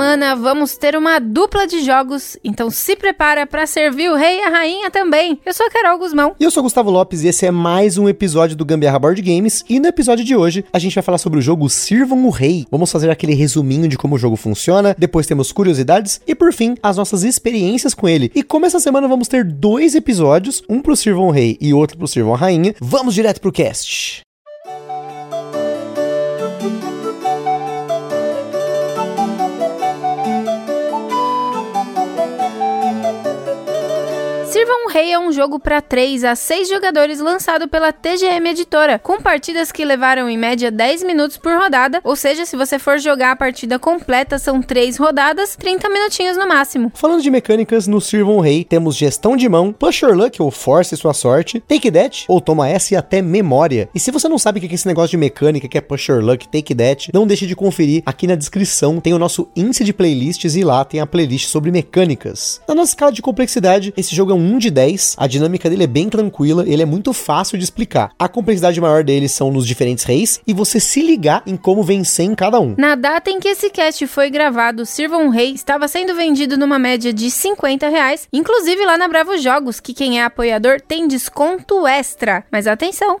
Semana vamos ter uma dupla de jogos, então se prepara para servir o rei e a rainha também. Eu sou a Carol Guzmão. E eu sou o Gustavo Lopes e esse é mais um episódio do Gambiarra Board Games. E no episódio de hoje a gente vai falar sobre o jogo Sirvam o Rei. Vamos fazer aquele resuminho de como o jogo funciona, depois temos curiosidades e por fim as nossas experiências com ele. E como essa semana vamos ter dois episódios, um pro Sirvam o Rei e outro pro Sirvam a Rainha, vamos direto pro cast. Rei é um jogo para 3 a 6 jogadores lançado pela TGM Editora, com partidas que levaram em média 10 minutos por rodada, ou seja, se você for jogar a partida completa, são 3 rodadas, 30 minutinhos no máximo. Falando de mecânicas, no Sirvam o Rei temos gestão de mão, Push Luck ou Force sua sorte, Take That ou Toma Essa e até Memória. E se você não sabe o que é esse negócio de mecânica, que é Push Your Luck, Take That, não deixe de conferir aqui na descrição, tem o nosso índice de playlists e lá tem a playlist sobre mecânicas. Na nossa escala de complexidade, esse jogo é um 1 de 10, a dinâmica dele é bem tranquila, ele é muito fácil de explicar. A complexidade maior dele são nos diferentes reis e você se ligar em como vencer em cada um. Na data em que esse cast foi gravado, Sirva um Rei estava sendo vendido numa média de 50 reais, inclusive lá na Bravo Jogos, que quem é apoiador tem desconto extra. Mas atenção!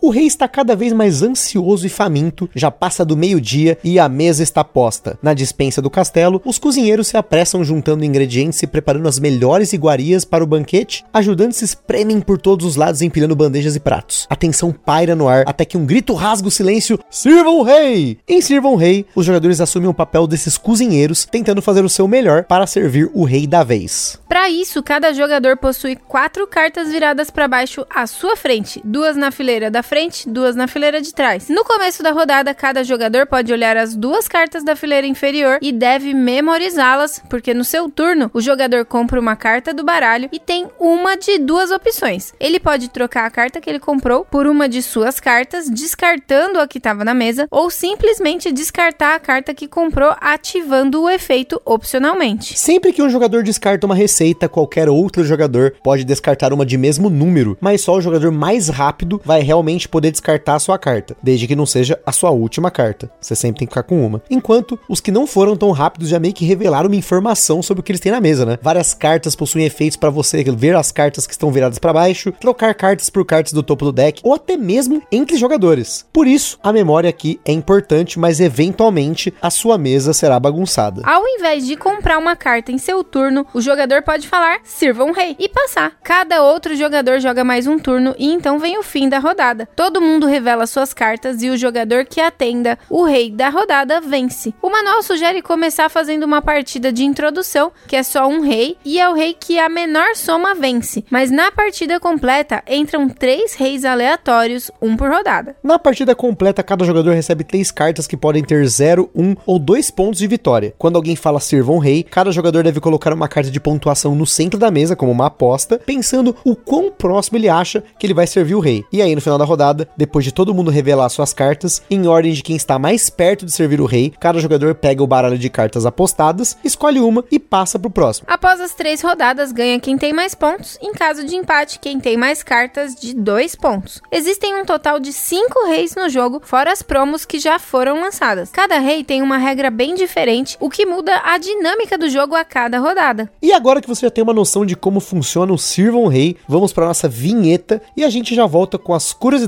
O rei está cada vez mais ansioso e faminto, já passa do meio-dia e a mesa está posta. Na dispensa do castelo, os cozinheiros se apressam juntando ingredientes e preparando as melhores iguarias para o banquete. Ajudantes espremem por todos os lados empilhando bandejas e pratos. A tensão paira no ar até que um grito rasga o silêncio: Sirvam o rei! Em Sirvam o rei, os jogadores assumem o papel desses cozinheiros, tentando fazer o seu melhor para servir o rei da vez. Para isso, cada jogador possui quatro cartas viradas para baixo à sua frente, duas na fileira da frente, duas na fileira de trás. No começo da rodada, cada jogador pode olhar as duas cartas da fileira inferior e deve memorizá-las, porque no seu turno o jogador compra uma carta do baralho e tem uma de duas opções. Ele pode trocar a carta que ele comprou por uma de suas cartas, descartando a que estava na mesa, ou simplesmente descartar a carta que comprou, ativando o efeito opcionalmente. Sempre que um jogador descarta uma receita, qualquer outro jogador pode descartar uma de mesmo número, mas só o jogador mais rápido vai realmente poder descartar a sua carta, desde que não seja a sua última carta. Você sempre tem que ficar com uma. Enquanto os que não foram tão rápidos já meio que revelaram uma informação sobre o que eles têm na mesa, né? Várias cartas possuem efeitos para você ver as cartas que estão viradas para baixo, trocar cartas por cartas do topo do deck ou até mesmo entre jogadores. Por isso, a memória aqui é importante, mas eventualmente a sua mesa será bagunçada. Ao invés de comprar uma carta em seu turno, o jogador pode falar sirva um rei e passar. Cada outro jogador joga mais um turno e então vem o fim da rodada. Todo mundo revela suas cartas e o jogador que atenda o rei da rodada vence. O manual sugere começar fazendo uma partida de introdução, que é só um rei, e é o rei que a menor soma vence. Mas na partida completa entram três reis aleatórios, um por rodada. Na partida completa, cada jogador recebe três cartas que podem ter 0, 1 um, ou 2 pontos de vitória. Quando alguém fala sirva um rei, cada jogador deve colocar uma carta de pontuação no centro da mesa, como uma aposta, pensando o quão próximo ele acha que ele vai servir o rei. E aí, no final da rodada, depois de todo mundo revelar suas cartas, em ordem de quem está mais perto de servir o rei, cada jogador pega o baralho de cartas apostadas, escolhe uma e passa pro próximo. Após as três rodadas, ganha quem tem mais pontos. Em caso de empate, quem tem mais cartas de dois pontos. Existem um total de cinco reis no jogo, fora as promos que já foram lançadas. Cada rei tem uma regra bem diferente, o que muda a dinâmica do jogo a cada rodada. E agora que você já tem uma noção de como funciona o Sirvam Rei, vamos para nossa vinheta e a gente já volta com as curiosidades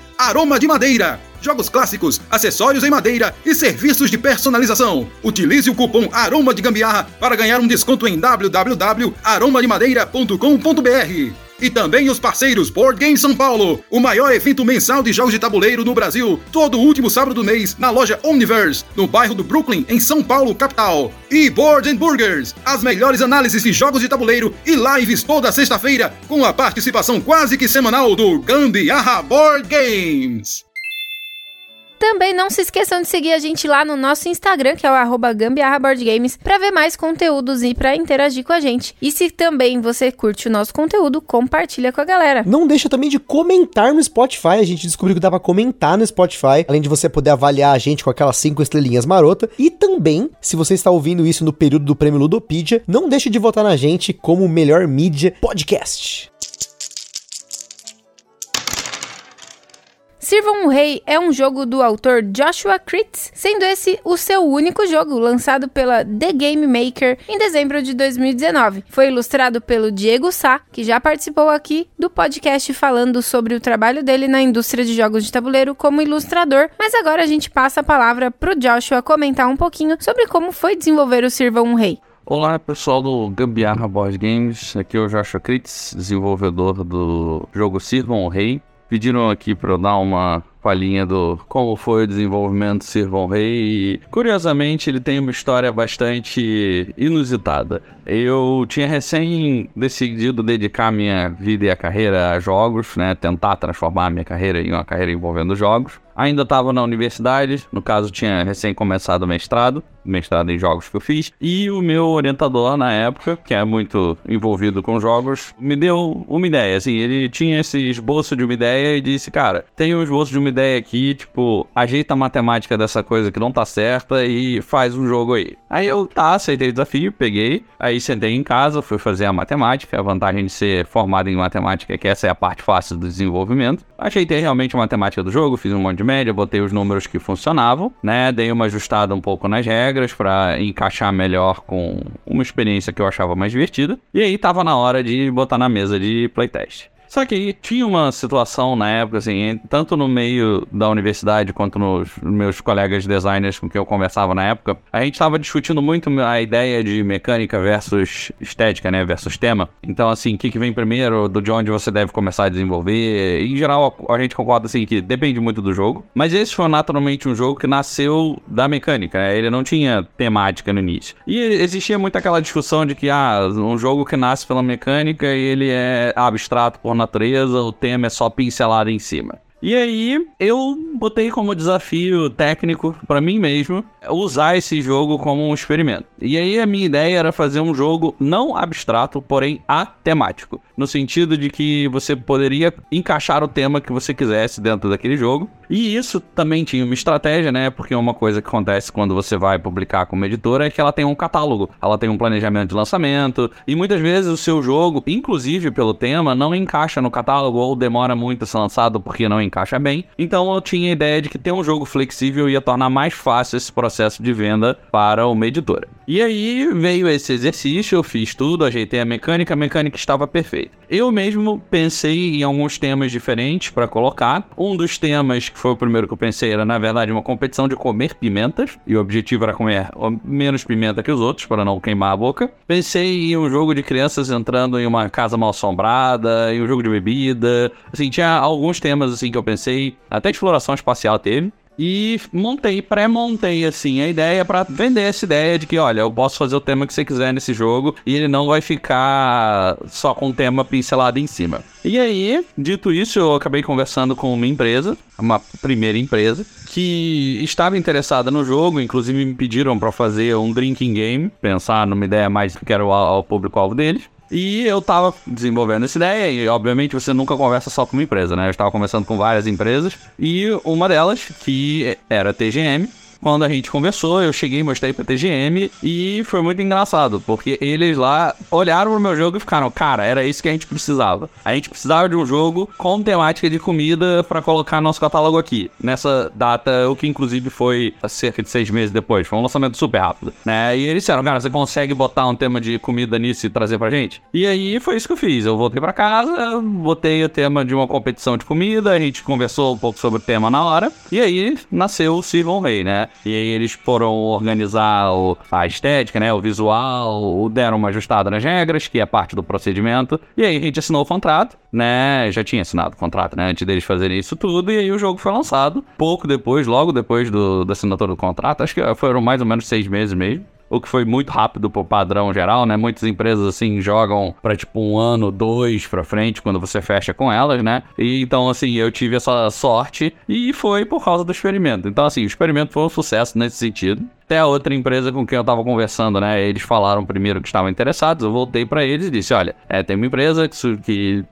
Aroma de madeira, jogos clássicos, acessórios em madeira e serviços de personalização. Utilize o cupom Aroma de Gambiarra para ganhar um desconto em www.aromademadeira.com.br. E também os parceiros Board Game São Paulo, o maior evento mensal de jogos de tabuleiro no Brasil, todo último sábado do mês, na loja Omniverse, no bairro do Brooklyn, em São Paulo, capital. E Board and Burgers, as melhores análises de jogos de tabuleiro e lives toda sexta-feira, com a participação quase que semanal do Gambiarra Board Games. Também não se esqueçam de seguir a gente lá no nosso Instagram, que é o gambiarraboardgames, para ver mais conteúdos e para interagir com a gente. E se também você curte o nosso conteúdo, compartilha com a galera. Não deixa também de comentar no Spotify. A gente descobriu que dá pra comentar no Spotify, além de você poder avaliar a gente com aquelas cinco estrelinhas marota. E também, se você está ouvindo isso no período do prêmio Ludopedia, não deixe de votar na gente como melhor mídia podcast. Sirva um Rei é um jogo do autor Joshua Kritz, sendo esse o seu único jogo, lançado pela The Game Maker em dezembro de 2019. Foi ilustrado pelo Diego Sá, que já participou aqui do podcast falando sobre o trabalho dele na indústria de jogos de tabuleiro como ilustrador, mas agora a gente passa a palavra pro Joshua comentar um pouquinho sobre como foi desenvolver o Sirva um Rei. Olá pessoal do Gambiarra Board Games, aqui é o Joshua Kritz, desenvolvedor do jogo Sirvam o Rei. Pediram aqui para eu dar uma palhinha do como foi o desenvolvimento do Sirvon Rei e curiosamente ele tem uma história bastante inusitada. Eu tinha recém decidido dedicar minha vida e a carreira a jogos, né, tentar transformar minha carreira em uma carreira envolvendo jogos. Ainda estava na universidade, no caso tinha recém começado o mestrado, mestrado em jogos que eu fiz, e o meu orientador na época, que é muito envolvido com jogos, me deu uma ideia, assim, ele tinha esse esboço de uma ideia e disse, cara, tem um esboço de uma ideia aqui, tipo, ajeita a matemática dessa coisa que não tá certa e faz um jogo aí. Aí eu, tá, aceitei o desafio, peguei, aí sentei em casa, fui fazer a matemática, a vantagem de ser formado em matemática é que essa é a parte fácil do desenvolvimento. Ajeitei realmente a matemática do jogo, fiz um monte de média, botei os números que funcionavam, né, dei uma ajustada um pouco nas regras para encaixar melhor com uma experiência que eu achava mais divertida, e aí tava na hora de botar na mesa de playtest. Só que aí tinha uma situação na época, assim, tanto no meio da universidade quanto nos meus colegas designers com quem eu conversava na época, a gente estava discutindo muito a ideia de mecânica versus estética, né, versus tema. Então, assim, o que, que vem primeiro, do de onde você deve começar a desenvolver. Em geral, a gente concorda, assim, que depende muito do jogo. Mas esse foi naturalmente um jogo que nasceu da mecânica, né? Ele não tinha temática no início. E existia muito aquela discussão de que, ah, um jogo que nasce pela mecânica e ele é abstrato por natureza, o tema é só pincelado em cima. E aí, eu botei como desafio técnico para mim mesmo usar esse jogo como um experimento. E aí, a minha ideia era fazer um jogo não abstrato, porém atemático. No sentido de que você poderia encaixar o tema que você quisesse dentro daquele jogo. E isso também tinha uma estratégia, né? Porque uma coisa que acontece quando você vai publicar como editora é que ela tem um catálogo, ela tem um planejamento de lançamento. E muitas vezes o seu jogo, inclusive pelo tema, não encaixa no catálogo ou demora muito a ser lançado porque não encaixa bem. Então eu tinha a ideia de que ter um jogo flexível ia tornar mais fácil esse processo de venda para uma editora. E aí veio esse exercício, eu fiz tudo, ajeitei a mecânica, a mecânica estava perfeita. Eu mesmo pensei em alguns temas diferentes para colocar. Um dos temas que foi o primeiro que eu pensei era, na verdade, uma competição de comer pimentas. E o objetivo era comer menos pimenta que os outros, para não queimar a boca. Pensei em um jogo de crianças entrando em uma casa mal assombrada, em um jogo de bebida. Assim, tinha alguns temas assim que eu pensei. Até exploração espacial teve. E montei, pré-montei, assim, a ideia para vender essa ideia de que, olha, eu posso fazer o tema que você quiser nesse jogo e ele não vai ficar só com o tema pincelado em cima. E aí, dito isso, eu acabei conversando com uma empresa, uma primeira empresa, que estava interessada no jogo, inclusive me pediram para fazer um drinking game, pensar numa ideia mais que era o público-alvo deles. E eu tava desenvolvendo essa ideia, e obviamente você nunca conversa só com uma empresa, né? Eu estava conversando com várias empresas, e uma delas, que era a TGM, quando a gente conversou, eu cheguei, mostrei pra TGM e foi muito engraçado, porque eles lá olharam pro meu jogo e ficaram, cara, era isso que a gente precisava. A gente precisava de um jogo com temática de comida para colocar nosso catálogo aqui. Nessa data, o que inclusive foi cerca de seis meses depois, foi um lançamento super rápido, né? E eles disseram, cara, você consegue botar um tema de comida nisso e trazer pra gente? E aí foi isso que eu fiz. Eu voltei pra casa, botei o tema de uma competição de comida, a gente conversou um pouco sobre o tema na hora, e aí nasceu o Sirvon Rei, né? E aí eles foram organizar o, a estética, né? O visual, deram uma ajustada nas regras, que é parte do procedimento, e aí a gente assinou o contrato, né? Já tinha assinado o contrato, né? Antes deles fazerem isso tudo, e aí o jogo foi lançado. Pouco depois, logo depois do, da assinatura do contrato, acho que foram mais ou menos seis meses mesmo o que foi muito rápido pro padrão geral, né? Muitas empresas assim jogam para tipo um ano, dois para frente quando você fecha com elas, né? E então assim, eu tive essa sorte e foi por causa do experimento. Então assim, o experimento foi um sucesso nesse sentido até a outra empresa com quem eu tava conversando, né? Eles falaram primeiro que estavam interessados, eu voltei para eles e disse: olha, é, tem uma empresa que,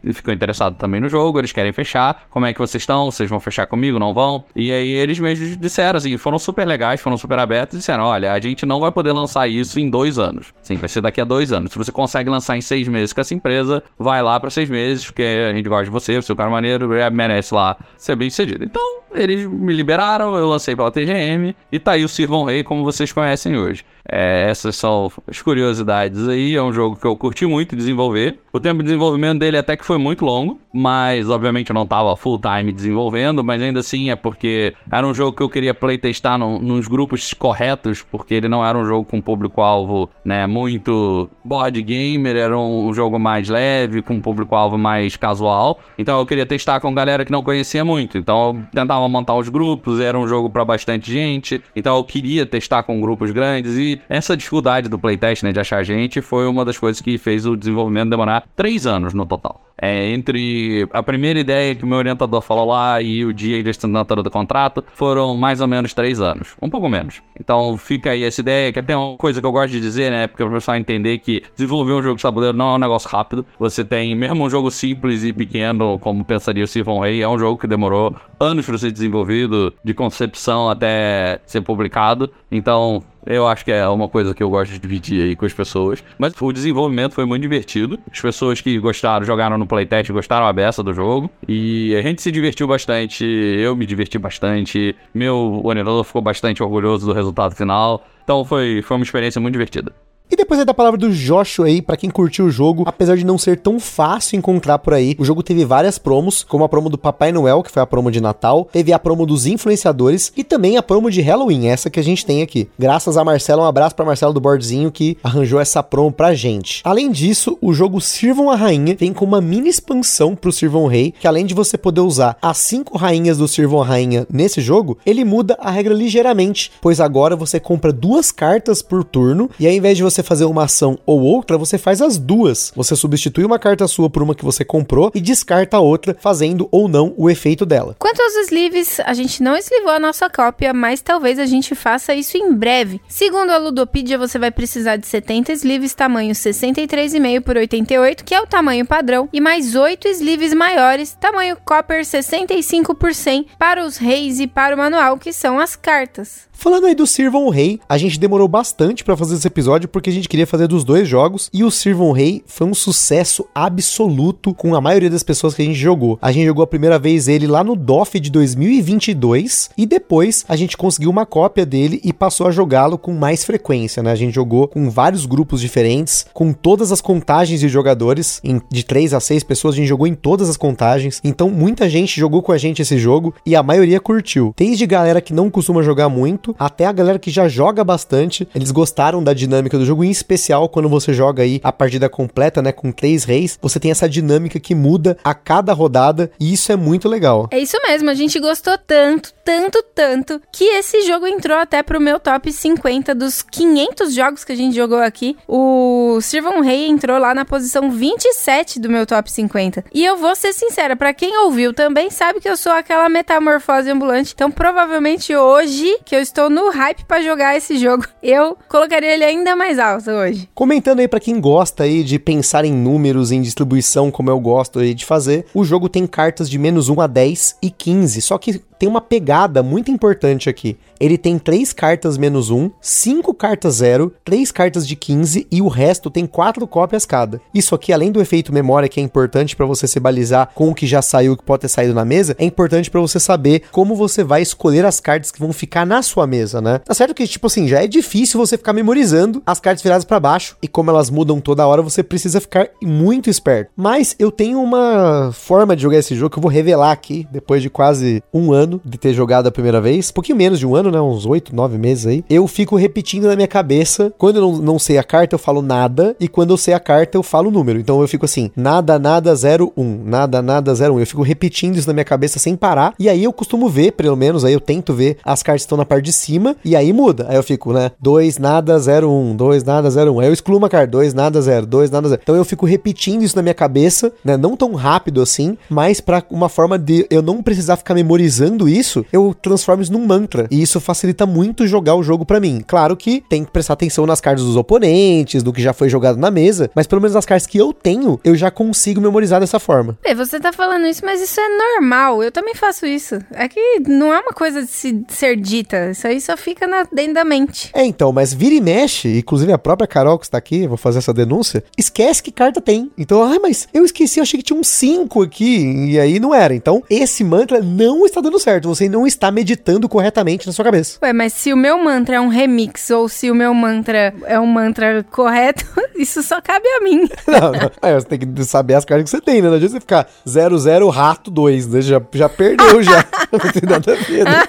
que ficou interessada também no jogo, eles querem fechar. Como é que vocês estão? Vocês vão fechar comigo? Não vão? E aí eles mesmos disseram assim, foram super legais, foram super abertos e disseram: olha, a gente não vai poder lançar isso em dois anos. Sim, vai ser daqui a dois anos. Se você consegue lançar em seis meses com essa empresa, vai lá para seis meses, porque a gente gosta de você, o seu cara maneiro, merece lá ser bem sucedido. Então, eles me liberaram, eu lancei pela TGM e tá aí o Sirvon Rei como vocês conhecem hoje. É, essas são as curiosidades aí. É um jogo que eu curti muito desenvolver. O tempo de desenvolvimento dele até que foi muito longo, mas obviamente eu não tava full time desenvolvendo, mas ainda assim é porque era um jogo que eu queria playtestar num, nos grupos corretos, porque ele não era um jogo com público-alvo, né, muito board gamer, era um, um jogo mais leve, com público-alvo mais casual. Então eu queria testar com galera que não conhecia muito. Então eu tentava montar os grupos, era um jogo para bastante gente. Então eu queria testar com grupos grandes e essa dificuldade do playtest, né, de achar gente, foi uma das coisas que fez o desenvolvimento demorar três anos no total. É, entre a primeira ideia que o meu orientador falou lá e o dia de assinatura do contrato, foram mais ou menos três anos. Um pouco menos. Então fica aí essa ideia, que até uma coisa que eu gosto de dizer, né? Porque o pessoal entender que desenvolver um jogo de tabuleiro não é um negócio rápido. Você tem, mesmo um jogo simples e pequeno, como pensaria o Siphon Rey, é um jogo que demorou anos para ser desenvolvido, de concepção até ser publicado. Então, eu acho que é uma coisa que eu gosto de dividir aí com as pessoas. Mas o desenvolvimento foi muito divertido. As pessoas que gostaram, jogaram no playtest, gostaram a beça do jogo. E a gente se divertiu bastante. Eu me diverti bastante. Meu orientador ficou bastante orgulhoso do resultado final. Então foi, foi uma experiência muito divertida. E depois é da palavra do Joshua aí, para quem curtiu o jogo, apesar de não ser tão fácil encontrar por aí, o jogo teve várias promos, como a promo do Papai Noel, que foi a promo de Natal, teve a promo dos influenciadores e também a promo de Halloween, essa que a gente tem aqui. Graças a Marcelo, um abraço para Marcelo do Bordzinho que arranjou essa promo pra gente. Além disso, o jogo Sirvam a Rainha vem com uma mini expansão pro Sirvam Rei, que além de você poder usar as cinco rainhas do Sirvam a Rainha nesse jogo, ele muda a regra ligeiramente, pois agora você compra duas cartas por turno e ao invés de você você fazer uma ação ou outra, você faz as duas. Você substitui uma carta sua por uma que você comprou e descarta a outra, fazendo ou não o efeito dela. Quanto aos sleeves, a gente não eslivou a nossa cópia, mas talvez a gente faça isso em breve. Segundo a Ludopedia, você vai precisar de 70 sleeves tamanho 63,5 por 88, que é o tamanho padrão, e mais 8 sleeves maiores, tamanho copper 65 por 100, para os reis e para o manual, que são as cartas. Falando aí do Sirvam Rei, a gente demorou bastante para fazer esse episódio porque a gente queria fazer dos dois jogos e o Sirvam Rei foi um sucesso absoluto com a maioria das pessoas que a gente jogou. A gente jogou a primeira vez ele lá no DOF de 2022 e depois a gente conseguiu uma cópia dele e passou a jogá-lo com mais frequência, né? A gente jogou com vários grupos diferentes, com todas as contagens de jogadores, de 3 a 6 pessoas, a gente jogou em todas as contagens. Então muita gente jogou com a gente esse jogo e a maioria curtiu. Desde galera que não costuma jogar muito até a galera que já joga bastante, eles gostaram da dinâmica do jogo, em especial quando você joga aí a partida completa, né, com três reis, você tem essa dinâmica que muda a cada rodada e isso é muito legal. É isso mesmo, a gente gostou tanto, tanto, tanto, que esse jogo entrou até pro meu top 50 dos 500 jogos que a gente jogou aqui. O Sirvan Rei entrou lá na posição 27 do meu top 50. E eu vou ser sincera, para quem ouviu também sabe que eu sou aquela metamorfose ambulante, então provavelmente hoje que eu estou estou no hype para jogar esse jogo. Eu colocaria ele ainda mais alto. hoje. Comentando aí pra quem gosta aí de pensar em números, em distribuição, como eu gosto aí de fazer, o jogo tem cartas de menos 1 a 10 e 15, só que tem uma pegada muito importante aqui. Ele tem três cartas menos um, cinco cartas zero, três cartas de 15 e o resto tem quatro cópias cada. Isso aqui, além do efeito memória, que é importante para você se balizar com o que já saiu, que pode ter saído na mesa, é importante para você saber como você vai escolher as cartas que vão ficar na sua mesa, né? Tá certo que, tipo assim, já é difícil você ficar memorizando as cartas viradas para baixo e como elas mudam toda hora, você precisa ficar muito esperto. Mas eu tenho uma forma de jogar esse jogo que eu vou revelar aqui, depois de quase um ano de ter jogado a primeira vez, um pouquinho menos de um ano, né? Uns oito, nove meses aí. Eu fico repetindo na minha cabeça. Quando eu não, não sei a carta, eu falo nada. E quando eu sei a carta, eu falo o número. Então eu fico assim: nada, nada, zero, um. Nada, nada, zero, um. Eu fico repetindo isso na minha cabeça sem parar. E aí eu costumo ver, pelo menos, aí eu tento ver as cartas que estão na parte de cima. E aí muda. Aí eu fico, né? dois nada, zero, um. dois nada, zero, um. Aí eu excluo uma carta. dois nada, zero. dois nada, zero. Então eu fico repetindo isso na minha cabeça, né? Não tão rápido assim, mas para uma forma de eu não precisar ficar memorizando isso, eu transformo isso num mantra. E isso facilita muito jogar o jogo para mim. Claro que tem que prestar atenção nas cartas dos oponentes, do que já foi jogado na mesa, mas pelo menos as cartas que eu tenho, eu já consigo memorizar dessa forma. É, você tá falando isso, mas isso é normal. Eu também faço isso. É que não é uma coisa de se, ser dita. Isso aí só fica na, dentro da mente. É, então, mas vira e mexe, inclusive a própria Carol que está aqui, vou fazer essa denúncia, esquece que carta tem. Então, ai, mas eu esqueci, eu achei que tinha um 5 aqui, e aí não era. Então, esse mantra não está dando certo. Você não está meditando corretamente na sua cabeça. Ué, mas se o meu mantra é um remix ou se o meu mantra é um mantra correto, isso só cabe a mim. Não, não. É, você tem que saber as cartas que você tem, né? Não adianta você ficar 00 rato 2, né? Já, já perdeu já. não tem nada a ver, né?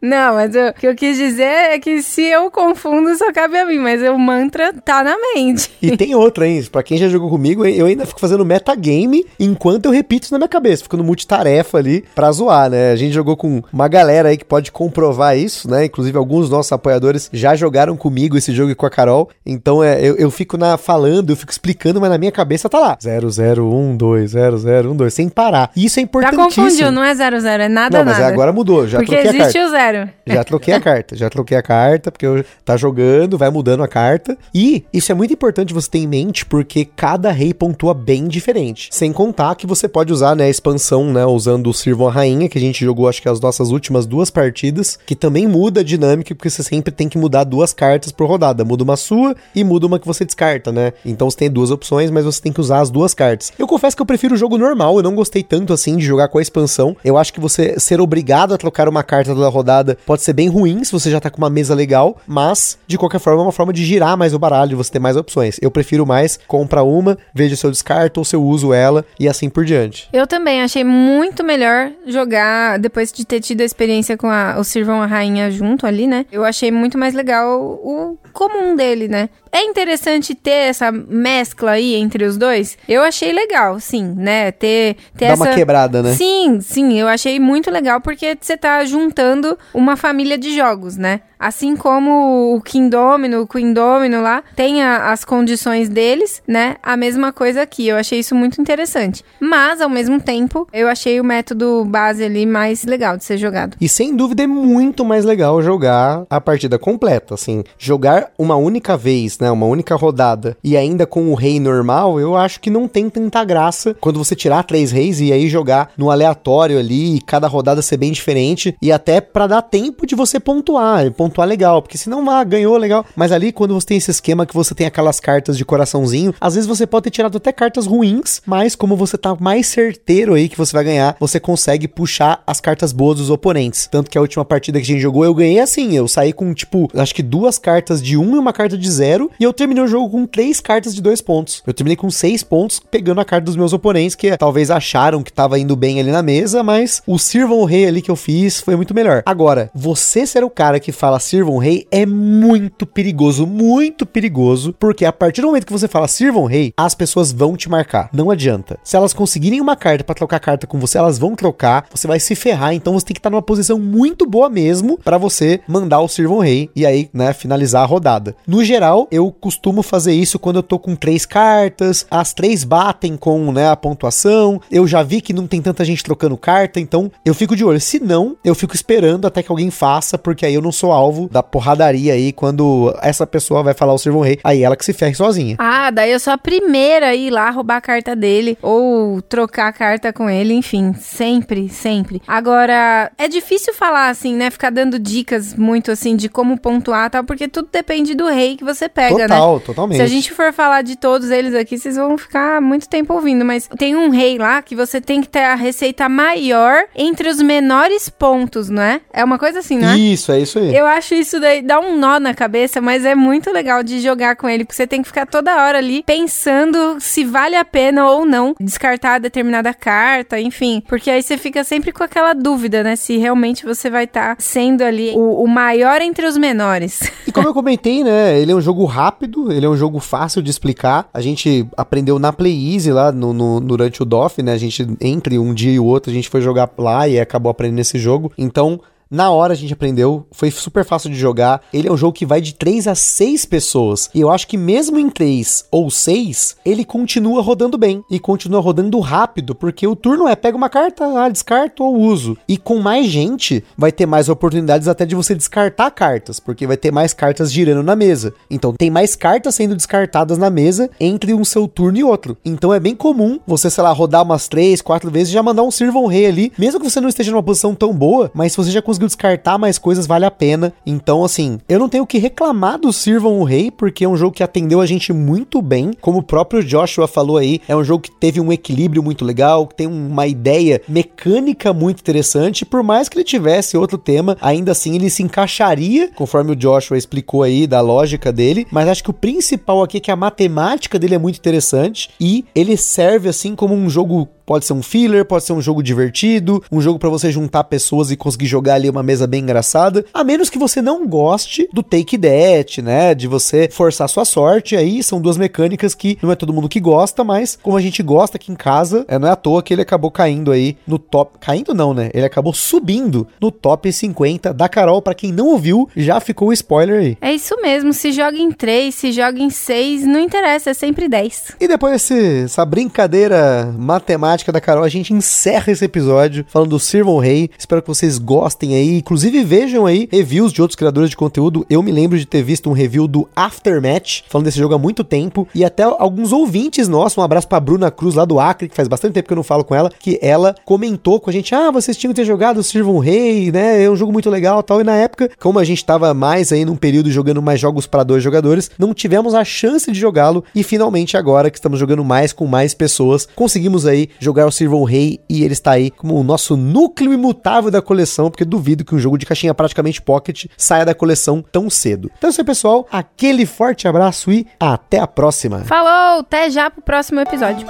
não, mas eu, o que eu quis dizer é que se eu confundo, só cabe a mim, mas o mantra tá na mente. E tem outra, hein? Pra quem já jogou comigo, eu ainda fico fazendo metagame enquanto eu repito isso na minha cabeça. Fico no multitarefa ali pra zoar, né? A gente jogou com uma galera aí que pode comprovar isso, né? Inclusive, alguns dos nossos apoiadores já jogaram comigo esse jogo e com a Carol. Então, é, eu, eu fico na, falando, eu fico explicando, mas na minha cabeça tá lá. 0012, 0012, sem parar. E isso é Já importantíssimo. confundiu, não é 00, é nada, Não, mas nada. agora mudou, já Porque troquei a existe carta. o zero. Já troquei a carta, já troquei a carta, porque eu tá jogando, vai mudando a carta. E isso é muito importante você ter em mente, porque cada rei pontua bem diferente. Sem contar que você pode usar, né, a expansão, né, usando o Sirvam a Rainha, que a gente jogou, acho que as nossas últimas duas partidas, que também muda a dinâmica, porque você sempre tem que mudar duas cartas por rodada. Muda uma sua e muda uma que você descarta, né? Então você tem duas opções, mas você tem que usar as duas cartas. Eu confesso que eu prefiro o jogo normal, eu não gostei tanto assim de jogar com a expansão. Eu acho que você ser obrigado a trocar uma carta toda rodada pode ser bem ruim se você já tá com uma mesa legal, mas de qualquer forma é uma forma de girar mais o baralho, você ter mais opções. Eu prefiro mais compra uma, veja se eu descarto ou se eu uso ela e assim por diante. Eu também achei muito melhor jogar depois de ter tido a experiência com a, o Sirvão a Rainha junto ali, né? Eu achei muito mais legal o comum dele, né? É interessante ter essa mescla aí entre os dois. Eu achei legal, sim, né? Ter, ter Dá essa. uma quebrada, né? Sim, sim, eu achei muito legal porque você tá juntando uma família de jogos, né? Assim como o King Domino, o Queen lá, tem a- as condições deles, né? A mesma coisa aqui. Eu achei isso muito interessante. Mas, ao mesmo tempo, eu achei o método base ali mais legal de ser jogado. E sem dúvida é muito mais legal jogar a partida completa, assim, jogar uma única vez, né, uma única rodada e ainda com o rei normal, eu acho que não tem tanta graça quando você tirar três reis e aí jogar no aleatório ali e cada rodada ser bem diferente e até pra dar tempo de você pontuar, pontuar legal, porque senão ah, ganhou legal, mas ali quando você tem esse esquema que você tem aquelas cartas de coraçãozinho, às vezes você pode ter tirado até cartas ruins, mas como você tá mais certeiro aí que você vai ganhar, você consegue puxar as cartas boas dos oponentes. Tanto que a última partida que a gente jogou, eu ganhei assim, eu saí com tipo, acho que duas cartas de um e uma carta de zero, e eu terminei o jogo com três cartas de dois pontos. Eu terminei com seis pontos, pegando a carta dos meus oponentes, que talvez acharam que tava indo bem ali na mesa, mas o Sirvam o Rei ali que eu fiz foi muito melhor. Agora, você ser o cara que fala Sirvam o Rei é muito perigoso, muito perigoso, porque a partir do momento que você fala Sirvam o Rei, as pessoas vão te marcar. Não adianta. Se elas conseguirem uma carta pra trocar carta com você, elas vão trocar, você vai se ferrar, então você tem que estar numa posição muito boa mesmo pra você mandar o Sirvam o Rei e aí, né, finalizar a rodada. No geral, eu costumo fazer isso quando eu tô com três cartas, as três batem com, né, a pontuação. Eu já vi que não tem tanta gente trocando carta, então eu fico de olho. Se não, eu fico esperando até que alguém faça, porque aí eu não sou alvo da porradaria aí quando essa pessoa vai falar o Sirvon Rei, aí ela que se ferre sozinha. Ah, daí eu sou a primeira a ir lá roubar a carta dele ou trocar a carta com ele, enfim, sempre, sempre. Agora, é difícil falar assim, né? Ficar dando dicas muito assim de como pontuar e tal, porque tudo depende do rei que você pega, né? Total, totalmente. Se a gente for falar de todos eles aqui, vocês vão ficar muito tempo ouvindo, mas tem um rei lá que você tem que ter a receita maior entre os menores pontos, não é? É uma coisa assim, não é? Isso, é isso aí. Eu acho isso daí, dá um nó na cabeça, mas é muito legal de jogar com ele, porque você tem que ficar toda hora ali pensando se vale a pena ou não descartar determinada carta, enfim. Porque aí você fica sempre com aquela dúvida, né? Se realmente você vai estar sendo ali o, o maior entre os menores. E como eu comentei, né? Ele é um jogo rápido, ele é um jogo fácil de explicar. A gente aprendeu na Play Easy lá no, no- durante o DOF, né? A gente, entre um dia e o outro, a gente foi jogar lá e acabou aprendendo esse jogo. Então. Na hora a gente aprendeu, foi super fácil de jogar. Ele é um jogo que vai de 3 a 6 pessoas. E eu acho que mesmo em 3 ou 6, ele continua rodando bem. E continua rodando rápido, porque o turno é pega uma carta, ah, descarto ou uso. E com mais gente, vai ter mais oportunidades até de você descartar cartas, porque vai ter mais cartas girando na mesa. Então tem mais cartas sendo descartadas na mesa entre um seu turno e outro. Então é bem comum você, sei lá, rodar umas 3, 4 vezes e já mandar um Sirvon Rei ali, mesmo que você não esteja numa posição tão boa, mas se você já conseguiu descartar mais coisas, vale a pena. Então, assim, eu não tenho o que reclamar do Sirvon o Rei, porque é um jogo que atendeu a gente muito bem. Como o próprio Joshua falou aí, é um jogo que teve um equilíbrio muito legal, que tem uma ideia mecânica muito interessante. Por mais que ele tivesse outro tema, ainda assim ele se encaixaria, conforme o Joshua explicou aí da lógica dele. Mas acho que o principal aqui é que a matemática dele é muito interessante e ele serve assim como um jogo Pode ser um filler, pode ser um jogo divertido, um jogo pra você juntar pessoas e conseguir jogar ali uma mesa bem engraçada. A menos que você não goste do take that, né? De você forçar sua sorte. Aí são duas mecânicas que não é todo mundo que gosta, mas como a gente gosta aqui em casa, é, não é à toa que ele acabou caindo aí no top. Caindo não, né? Ele acabou subindo no top 50 da Carol. Pra quem não ouviu, já ficou o spoiler aí. É isso mesmo, se joga em 3, se joga em 6, não interessa, é sempre 10. E depois desse, essa brincadeira matemática da Carol, a gente encerra esse episódio falando do Sirvon Rei. Espero que vocês gostem aí. Inclusive, vejam aí reviews de outros criadores de conteúdo. Eu me lembro de ter visto um review do Aftermatch, falando desse jogo há muito tempo. E até alguns ouvintes nossos, um abraço pra Bruna Cruz lá do Acre, que faz bastante tempo que eu não falo com ela, que ela comentou com a gente: ah, vocês tinham que ter jogado o Sirvon Rei, né? É um jogo muito legal tal. E na época, como a gente tava mais aí num período jogando mais jogos para dois jogadores, não tivemos a chance de jogá-lo. E finalmente, agora que estamos jogando mais com mais pessoas, conseguimos aí jogar o Sirvon Rei e ele está aí como o nosso núcleo imutável da coleção, porque duvido que um jogo de caixinha praticamente pocket saia da coleção tão cedo. Então é isso aí, pessoal. Aquele forte abraço e até a próxima. Falou, até já pro próximo episódio.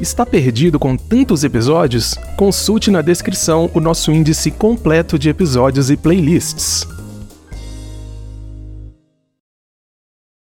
Está perdido com tantos episódios? Consulte na descrição o nosso índice completo de episódios e playlists.